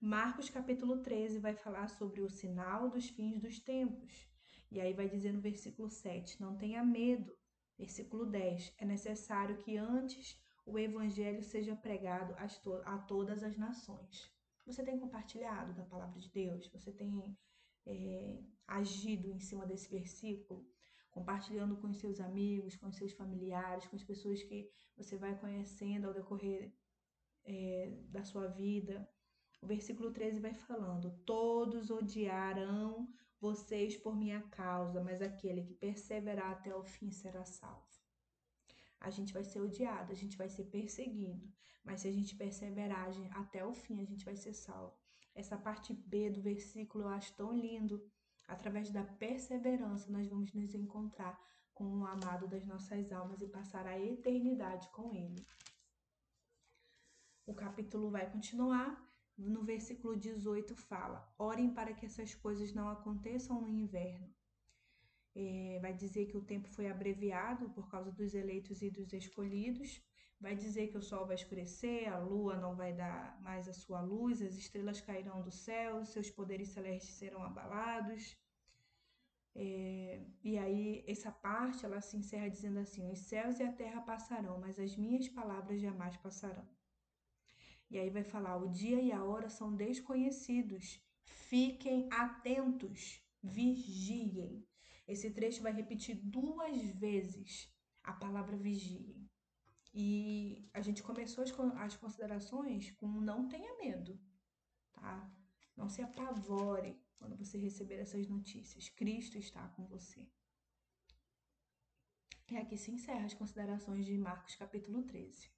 Marcos capítulo 13 vai falar sobre o sinal dos fins dos tempos. E aí vai dizer no versículo 7: Não tenha medo. Versículo 10: É necessário que antes o evangelho seja pregado a todas as nações. Você tem compartilhado da palavra de Deus? Você tem é, agido em cima desse versículo? Compartilhando com os seus amigos, com os seus familiares, com as pessoas que você vai conhecendo ao decorrer é, da sua vida? O versículo 13 vai falando: Todos odiarão vocês por minha causa, mas aquele que perseverar até o fim será salvo. A gente vai ser odiado, a gente vai ser perseguido, mas se a gente perseverar até o fim, a gente vai ser salvo. Essa parte B do versículo eu acho tão lindo. Através da perseverança, nós vamos nos encontrar com o amado das nossas almas e passar a eternidade com ele. O capítulo vai continuar no versículo 18 fala: Orem para que essas coisas não aconteçam no inverno. É, vai dizer que o tempo foi abreviado por causa dos eleitos e dos escolhidos. Vai dizer que o sol vai escurecer, a lua não vai dar mais a sua luz, as estrelas cairão do céu, seus poderes celestes serão abalados. É, e aí, essa parte ela se encerra dizendo assim: Os céus e a terra passarão, mas as minhas palavras jamais passarão. E aí vai falar: o dia e a hora são desconhecidos. Fiquem atentos, vigiem. Esse trecho vai repetir duas vezes a palavra vigiem. E a gente começou as, considerações com não tenha medo, tá? Não se apavore quando você receber essas notícias. Cristo está com você. E aqui se encerra as considerações de Marcos capítulo 13.